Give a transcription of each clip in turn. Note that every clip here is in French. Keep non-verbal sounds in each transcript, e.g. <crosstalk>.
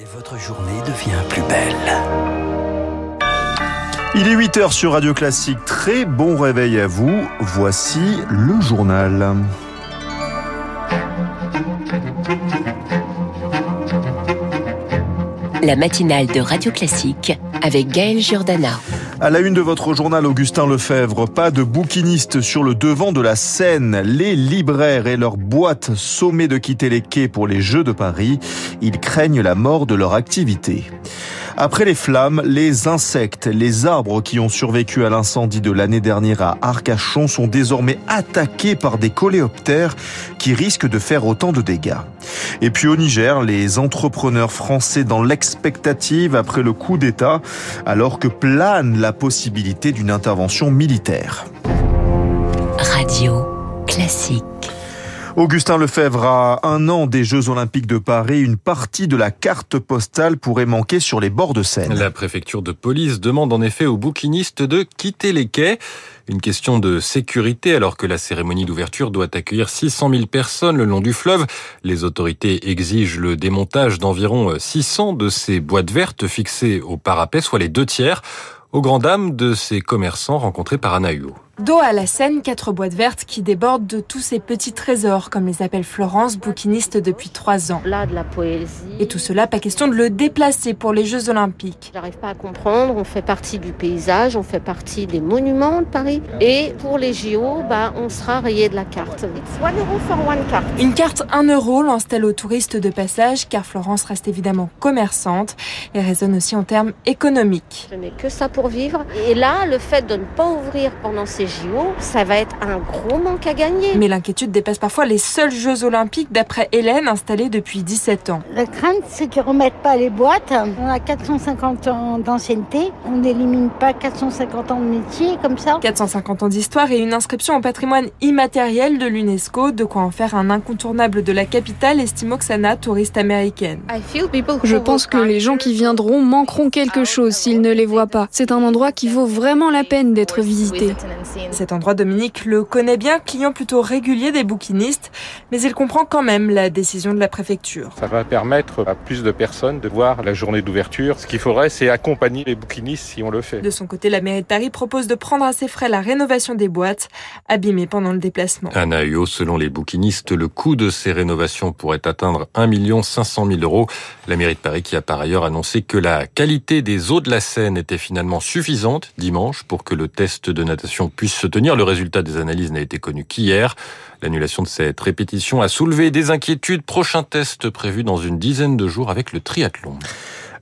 Et votre journée devient plus belle. Il est 8h sur Radio Classique. Très bon réveil à vous. Voici le journal. La matinale de Radio Classique avec Gaël Giordana. À la une de votre journal, Augustin Lefebvre, pas de bouquinistes sur le devant de la scène. Les libraires et leurs boîtes sommées de quitter les quais pour les Jeux de Paris. Ils craignent la mort de leur activité. Après les flammes, les insectes, les arbres qui ont survécu à l'incendie de l'année dernière à Arcachon sont désormais attaqués par des coléoptères qui risquent de faire autant de dégâts. Et puis au Niger, les entrepreneurs français dans l'expectative après le coup d'État, alors que plane la possibilité d'une intervention militaire. Radio Classique. Augustin Lefebvre, à un an des Jeux Olympiques de Paris, une partie de la carte postale pourrait manquer sur les bords de Seine. La préfecture de police demande en effet aux bouquinistes de quitter les quais. Une question de sécurité alors que la cérémonie d'ouverture doit accueillir 600 000 personnes le long du fleuve. Les autorités exigent le démontage d'environ 600 de ces boîtes vertes fixées au parapet, soit les deux tiers, aux grandes dames de ces commerçants rencontrés par Anna Dos à la scène, quatre boîtes vertes qui débordent de tous ces petits trésors, comme les appelle Florence, bouquiniste depuis trois ans. Là, de la poésie. Et tout cela, pas question de le déplacer pour les Jeux Olympiques. J'arrive pas à comprendre, on fait partie du paysage, on fait partie des monuments de Paris. Et pour les JO, bah, on sera rayé de la carte. It's one euro for one carte. Une carte 1 euro lance-t-elle aux touristes de passage, car Florence reste évidemment commerçante et raisonne aussi en termes économiques. Je n'ai que ça pour vivre. Et là, le fait de ne pas ouvrir pendant ces JO, ça va être un gros manque à gagner. Mais l'inquiétude dépasse parfois les seuls Jeux Olympiques d'après Hélène, installée depuis 17 ans. La crainte, c'est qu'ils remettent pas les boîtes. On a 450 ans d'ancienneté. On n'élimine pas 450 ans de métier comme ça. 450 ans d'histoire et une inscription au patrimoine immatériel de l'UNESCO, de quoi en faire un incontournable de la capitale, estime Oksana, touriste américaine. Je pense que les gens qui viendront manqueront quelque chose s'ils ne les voient pas. C'est un endroit qui vaut vraiment la peine d'être visité. Cet endroit, Dominique le connaît bien, client plutôt régulier des bouquinistes, mais il comprend quand même la décision de la préfecture. Ça va permettre à plus de personnes de voir la journée d'ouverture. Ce qu'il faudrait, c'est accompagner les bouquinistes si on le fait. De son côté, la mairie de Paris propose de prendre à ses frais la rénovation des boîtes, abîmées pendant le déplacement. Anna Huot, selon les bouquinistes, le coût de ces rénovations pourrait atteindre 1 500 000 euros. La mairie de Paris qui a par ailleurs annoncé que la qualité des eaux de la Seine était finalement suffisante dimanche pour que le test de natation puisse se tenir. Le résultat des analyses n'a été connu qu'hier. L'annulation de cette répétition a soulevé des inquiétudes. Prochain test prévu dans une dizaine de jours avec le triathlon.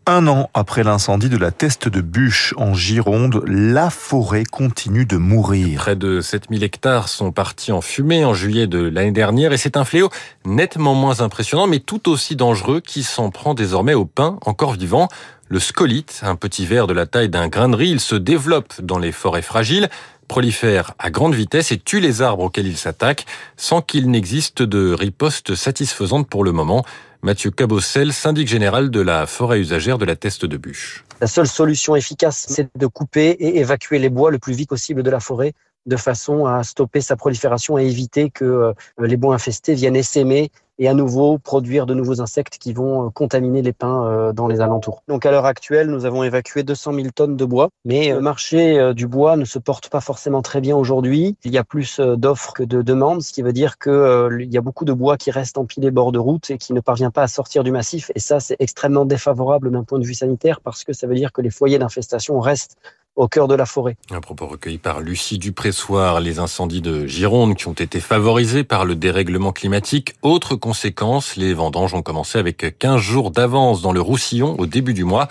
Un an après l'incendie de la Teste de Bûche en Gironde, la forêt continue de mourir. Près de 7000 hectares sont partis en fumée en juillet de l'année dernière et c'est un fléau nettement moins impressionnant mais tout aussi dangereux qui s'en prend désormais au pin encore vivant. Le scolite, un petit ver de la taille d'un grain de riz, il se développe dans les forêts fragiles prolifère à grande vitesse et tue les arbres auxquels il s'attaque sans qu'il n'existe de riposte satisfaisante pour le moment. Mathieu Cabossel, syndic général de la forêt usagère de la Teste de Bûche. La seule solution efficace, c'est de couper et évacuer les bois le plus vite possible de la forêt de façon à stopper sa prolifération et éviter que les bois infestés viennent essaimer et à nouveau produire de nouveaux insectes qui vont contaminer les pins dans les alentours. Donc à l'heure actuelle, nous avons évacué 200 000 tonnes de bois, mais le marché du bois ne se porte pas forcément très bien aujourd'hui. Il y a plus d'offres que de demandes, ce qui veut dire qu'il y a beaucoup de bois qui reste empilé bord de route et qui ne parvient pas à sortir du massif. Et ça, c'est extrêmement défavorable d'un point de vue sanitaire parce que ça veut dire que les foyers d'infestation restent au cœur de la forêt. Un propos recueilli par Lucie Dupressoir, les incendies de Gironde qui ont été favorisés par le dérèglement climatique. Autre conséquence, les vendanges ont commencé avec 15 jours d'avance dans le Roussillon au début du mois.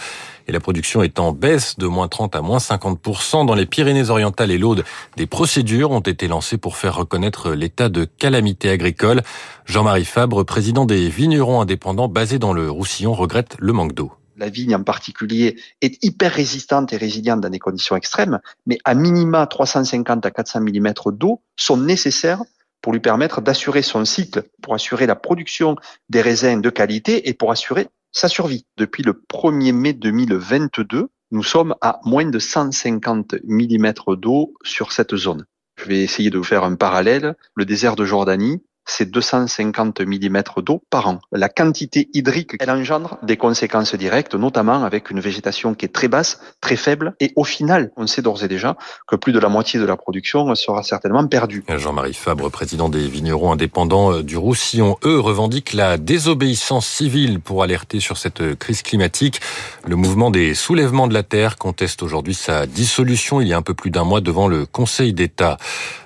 Et la production est en baisse de moins 30 à moins 50% dans les Pyrénées-Orientales et l'Aude. Des procédures ont été lancées pour faire reconnaître l'état de calamité agricole. Jean-Marie Fabre, président des vignerons indépendants basés dans le Roussillon, regrette le manque d'eau la vigne en particulier est hyper résistante et résiliente dans des conditions extrêmes, mais à minima 350 à 400 mm d'eau sont nécessaires pour lui permettre d'assurer son cycle, pour assurer la production des raisins de qualité et pour assurer sa survie. Depuis le 1er mai 2022, nous sommes à moins de 150 mm d'eau sur cette zone. Je vais essayer de vous faire un parallèle. Le désert de Jordanie, c'est 250 mm d'eau par an. La quantité hydrique, elle engendre des conséquences directes, notamment avec une végétation qui est très basse, très faible, et au final, on sait d'ores et déjà que plus de la moitié de la production sera certainement perdue. Jean-Marie Fabre, président des vignerons indépendants du Roussillon, eux revendiquent la désobéissance civile pour alerter sur cette crise climatique. Le mouvement des soulèvements de la terre conteste aujourd'hui sa dissolution il y a un peu plus d'un mois devant le Conseil d'État.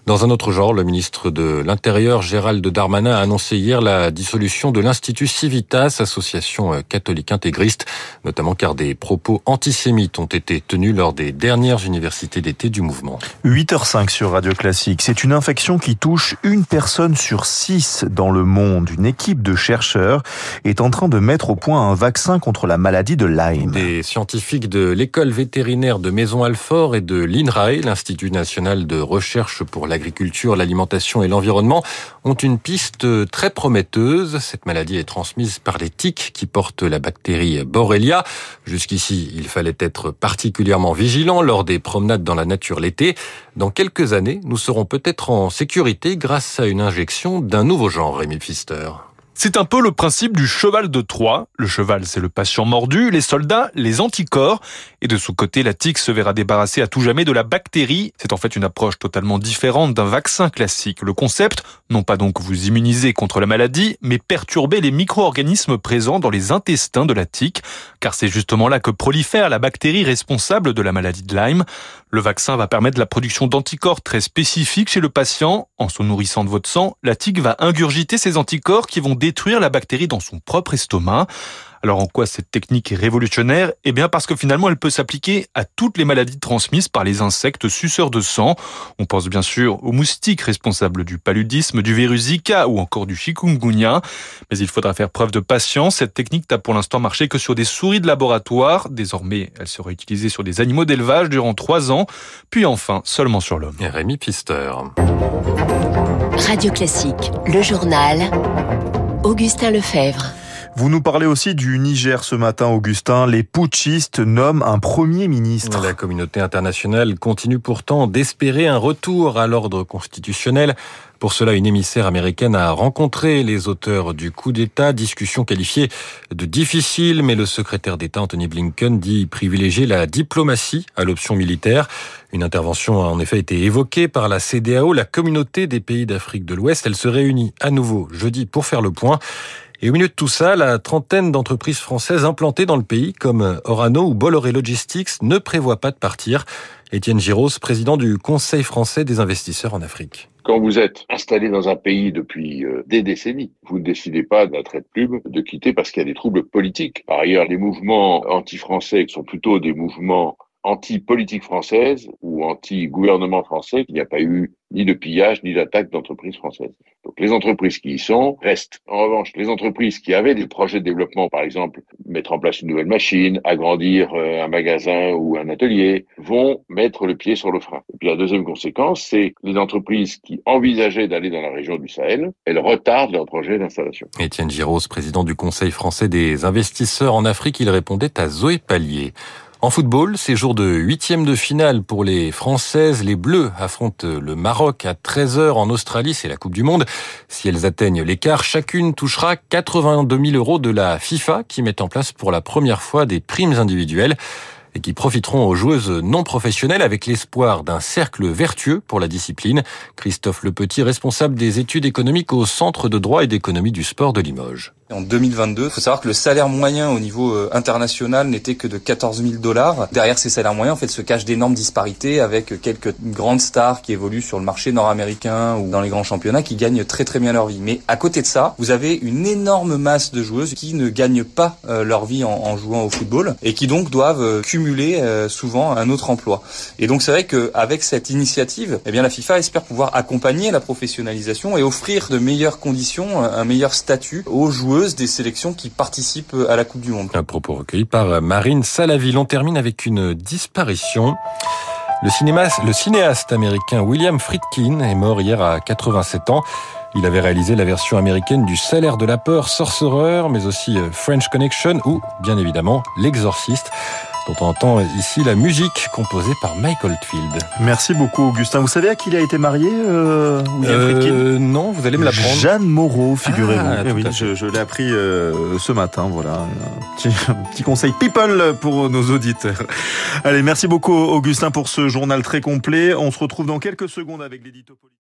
Dans un autre genre, le ministre de l'Intérieur, Gérald Darmanin, a annoncé hier la dissolution de l'Institut Civitas, association euh, catholique intégriste, notamment car des propos antisémites ont été tenus lors des dernières universités d'été du mouvement. 8h05 sur Radio Classique. C'est une infection qui touche une personne sur six dans le monde. Une équipe de chercheurs est en train de mettre au point un vaccin contre la maladie de Lyme. Des scientifiques de l'école vétérinaire de Maison-Alfort et de l'INRAE, l'Institut national de recherche pour la l'agriculture, l'alimentation et l'environnement ont une piste très prometteuse. Cette maladie est transmise par les tiques qui portent la bactérie Borrelia. Jusqu'ici, il fallait être particulièrement vigilant lors des promenades dans la nature l'été. Dans quelques années, nous serons peut-être en sécurité grâce à une injection d'un nouveau genre, Rémi Pfister. C'est un peu le principe du cheval de Troie. Le cheval, c'est le patient mordu, les soldats, les anticorps. Et de son côté, la tique se verra débarrassée à tout jamais de la bactérie. C'est en fait une approche totalement différente d'un vaccin classique. Le concept, non pas donc vous immuniser contre la maladie, mais perturber les micro-organismes présents dans les intestins de la tique, car c'est justement là que prolifère la bactérie responsable de la maladie de Lyme. Le vaccin va permettre la production d'anticorps très spécifiques chez le patient. En se nourrissant de votre sang, la tique va ingurgiter ces anticorps qui vont détruire la bactérie dans son propre estomac. Alors en quoi cette technique est révolutionnaire? Eh bien parce que finalement elle peut s'appliquer à toutes les maladies transmises par les insectes suceurs de sang. On pense bien sûr aux moustiques responsables du paludisme, du virus Zika ou encore du chikungunya. Mais il faudra faire preuve de patience. Cette technique n'a pour l'instant marché que sur des souris de laboratoire. Désormais, elle sera utilisée sur des animaux d'élevage durant trois ans, puis enfin seulement sur l'homme. Rémi Pister. Radio Classique, le journal. Augustin Lefebvre. Vous nous parlez aussi du Niger ce matin, Augustin. Les putschistes nomment un premier ministre. La communauté internationale continue pourtant d'espérer un retour à l'ordre constitutionnel. Pour cela, une émissaire américaine a rencontré les auteurs du coup d'État, discussion qualifiée de difficile, mais le secrétaire d'État Anthony Blinken dit privilégier la diplomatie à l'option militaire. Une intervention a en effet été évoquée par la CDAO, la communauté des pays d'Afrique de l'Ouest. Elle se réunit à nouveau jeudi pour faire le point. Et au milieu de tout ça, la trentaine d'entreprises françaises implantées dans le pays, comme Orano ou Bolloré Logistics, ne prévoient pas de partir. Étienne Giros, président du Conseil français des investisseurs en Afrique. Quand vous êtes installé dans un pays depuis euh, des décennies, vous ne décidez pas d'un trait de plume de quitter parce qu'il y a des troubles politiques. Par ailleurs, les mouvements anti-français sont plutôt des mouvements anti-politique française ou anti-gouvernement français, il n'y a pas eu ni de pillage ni d'attaque d'entreprises françaises. Donc les entreprises qui y sont restent. En revanche, les entreprises qui avaient des projets de développement, par exemple mettre en place une nouvelle machine, agrandir euh, un magasin ou un atelier, vont mettre le pied sur le frein. Et puis la deuxième conséquence, c'est les entreprises qui envisageaient d'aller dans la région du Sahel, elles retardent leur projet d'installation. Étienne Giros, président du Conseil français des investisseurs en Afrique, il répondait à Zoé Pallier. En football, c'est jour de huitième de finale pour les Françaises. Les Bleus affrontent le Maroc à 13h en Australie. C'est la Coupe du Monde. Si elles atteignent l'écart, chacune touchera 82 000 euros de la FIFA qui met en place pour la première fois des primes individuelles et qui profiteront aux joueuses non professionnelles avec l'espoir d'un cercle vertueux pour la discipline. Christophe Lepetit, responsable des études économiques au Centre de droit et d'économie du sport de Limoges. En 2022, il faut savoir que le salaire moyen au niveau euh, international n'était que de 14 000 dollars. Derrière ces salaires moyens, en fait, se cachent d'énormes disparités avec quelques grandes stars qui évoluent sur le marché nord-américain ou dans les grands championnats qui gagnent très très bien leur vie. Mais à côté de ça, vous avez une énorme masse de joueuses qui ne gagnent pas euh, leur vie en, jouant au football et qui donc doivent euh, cumuler souvent un autre emploi. Et donc c'est vrai qu'avec cette initiative, eh bien la FIFA espère pouvoir accompagner la professionnalisation et offrir de meilleures conditions, un meilleur statut aux joueurs des sélections qui participent à la Coupe du Monde. Un propos recueilli par Marine Salaville. On termine avec une disparition. Le, le cinéaste américain William Friedkin est mort hier à 87 ans. Il avait réalisé la version américaine du Salaire de la peur, Sorcerer, mais aussi French Connection ou, bien évidemment, L'Exorciste. Dont on entend ici la musique composée par Mike Oldfield. Merci beaucoup Augustin. Vous savez à qui il a été marié euh, William Euh, non, vous allez me l'apprendre. Jeanne Moreau, figurez-vous. Ah, Eh oui, je, je l'ai appris euh, ce matin. Voilà, un petit, <laughs> un petit conseil people pour nos auditeurs. Allez, merci beaucoup Augustin pour ce journal très complet. On se retrouve dans quelques secondes avec l'édito politique.